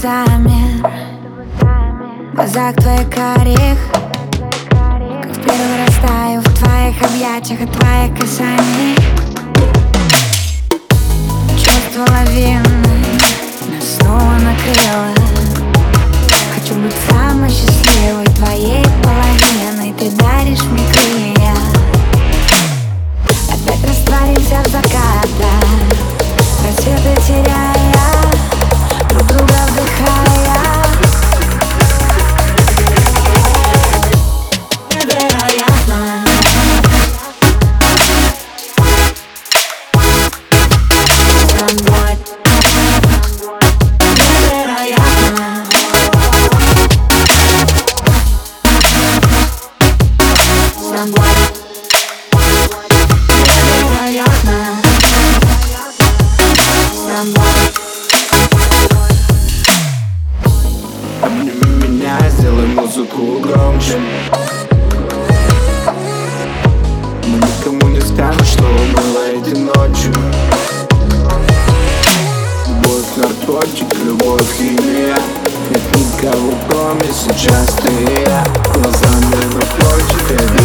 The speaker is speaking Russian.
замер В глазах твоих карих Как в первый раз таю в твоих объятиях От твоих касаний Обними меня, сделай музыку громче Никого, кроме сейчас ты и я. Глазами напротив, я